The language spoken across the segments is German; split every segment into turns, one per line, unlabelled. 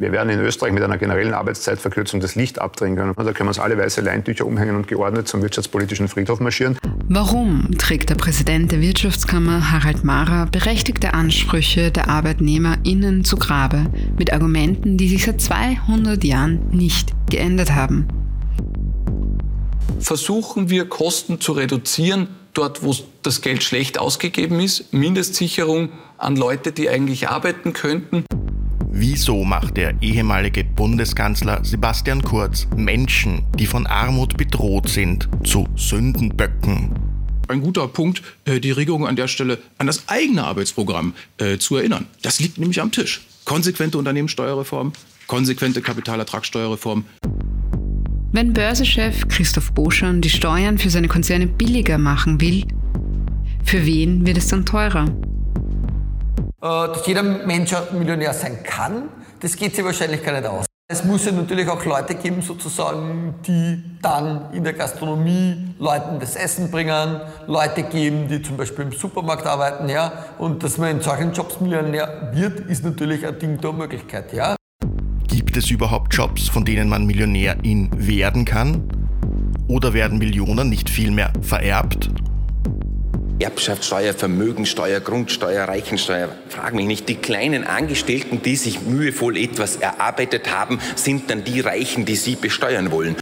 Wir werden in Österreich mit einer generellen Arbeitszeitverkürzung das Licht abdrehen können. Da können wir uns alle weiße Leintücher umhängen und geordnet zum wirtschaftspolitischen Friedhof marschieren.
Warum trägt der Präsident der Wirtschaftskammer Harald Mara berechtigte Ansprüche der ArbeitnehmerInnen zu Grabe mit Argumenten, die sich seit 200 Jahren nicht geändert haben?
Versuchen wir Kosten zu reduzieren, dort wo das Geld schlecht ausgegeben ist, Mindestsicherung an Leute, die eigentlich arbeiten könnten.
Wieso macht der ehemalige Bundeskanzler Sebastian Kurz Menschen, die von Armut bedroht sind, zu Sündenböcken?
Ein guter Punkt, äh, die Regierung an der Stelle an das eigene Arbeitsprogramm äh, zu erinnern. Das liegt nämlich am Tisch. Konsequente Unternehmenssteuerreform, konsequente Kapitalertragssteuerreform.
Wenn Börsechef Christoph Boschan die Steuern für seine Konzerne billiger machen will, für wen wird es dann teurer?
Äh, dass jeder Mensch Millionär sein kann, das geht sich wahrscheinlich gar nicht aus. Es muss ja natürlich auch Leute geben, sozusagen, die dann in der Gastronomie Leuten das Essen bringen, Leute geben, die zum Beispiel im Supermarkt arbeiten, ja. Und dass man in solchen Jobs Millionär wird, ist natürlich ein Ding der Möglichkeit, ja.
Gibt es überhaupt Jobs, von denen man Millionärin werden kann? Oder werden Millionen nicht vielmehr vererbt
Erbschaftssteuer, Vermögensteuer, Grundsteuer, Reichensteuer. Frag mich nicht. Die kleinen Angestellten, die sich mühevoll etwas erarbeitet haben, sind dann die Reichen, die sie besteuern wollen.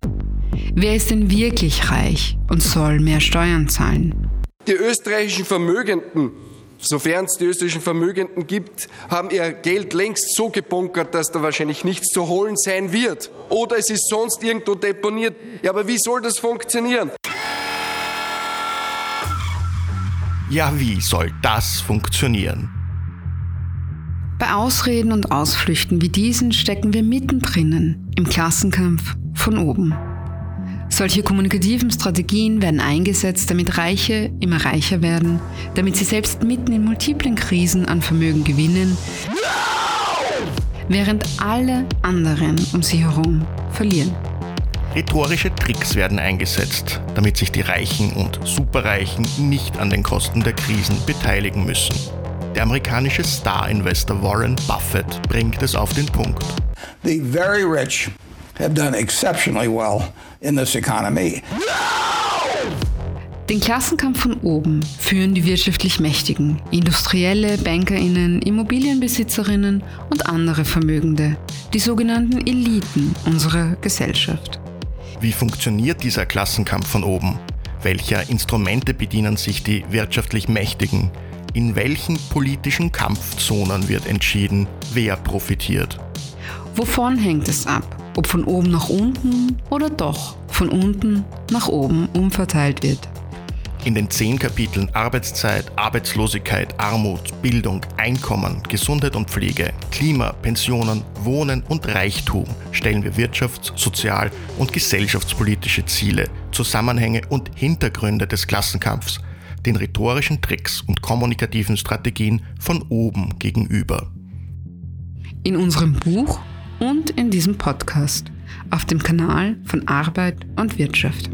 Wer ist denn wirklich reich und soll mehr Steuern zahlen?
Die österreichischen Vermögenden, sofern es die österreichischen Vermögenden gibt, haben ihr Geld längst so gebunkert, dass da wahrscheinlich nichts zu holen sein wird. Oder es ist sonst irgendwo deponiert. Ja, aber wie soll das funktionieren?
Ja, wie soll das funktionieren?
Bei Ausreden und Ausflüchten wie diesen stecken wir mittendrin im Klassenkampf von oben. Solche kommunikativen Strategien werden eingesetzt, damit Reiche immer reicher werden, damit sie selbst mitten in multiplen Krisen an Vermögen gewinnen, während alle anderen um sie herum verlieren.
Rhetorische Tricks werden eingesetzt, damit sich die Reichen und Superreichen nicht an den Kosten der Krisen beteiligen müssen. Der amerikanische Star-Investor Warren Buffett bringt es auf den Punkt.
The very rich have done exceptionally well in this economy.
Den Klassenkampf von oben führen die wirtschaftlich Mächtigen, Industrielle, Bankerinnen, Immobilienbesitzerinnen und andere Vermögende, die sogenannten Eliten unserer Gesellschaft.
Wie funktioniert dieser Klassenkampf von oben? Welcher Instrumente bedienen sich die wirtschaftlich Mächtigen? In welchen politischen Kampfzonen wird entschieden, wer profitiert?
Wovon hängt es ab? Ob von oben nach unten oder doch von unten nach oben umverteilt wird?
In den zehn Kapiteln Arbeitszeit, Arbeitslosigkeit, Armut, Bildung, Einkommen, Gesundheit und Pflege, Klima, Pensionen, Wohnen und Reichtum stellen wir wirtschafts-, sozial- und gesellschaftspolitische Ziele, Zusammenhänge und Hintergründe des Klassenkampfs, den rhetorischen Tricks und kommunikativen Strategien von oben gegenüber.
In unserem Buch und in diesem Podcast auf dem Kanal von Arbeit und Wirtschaft.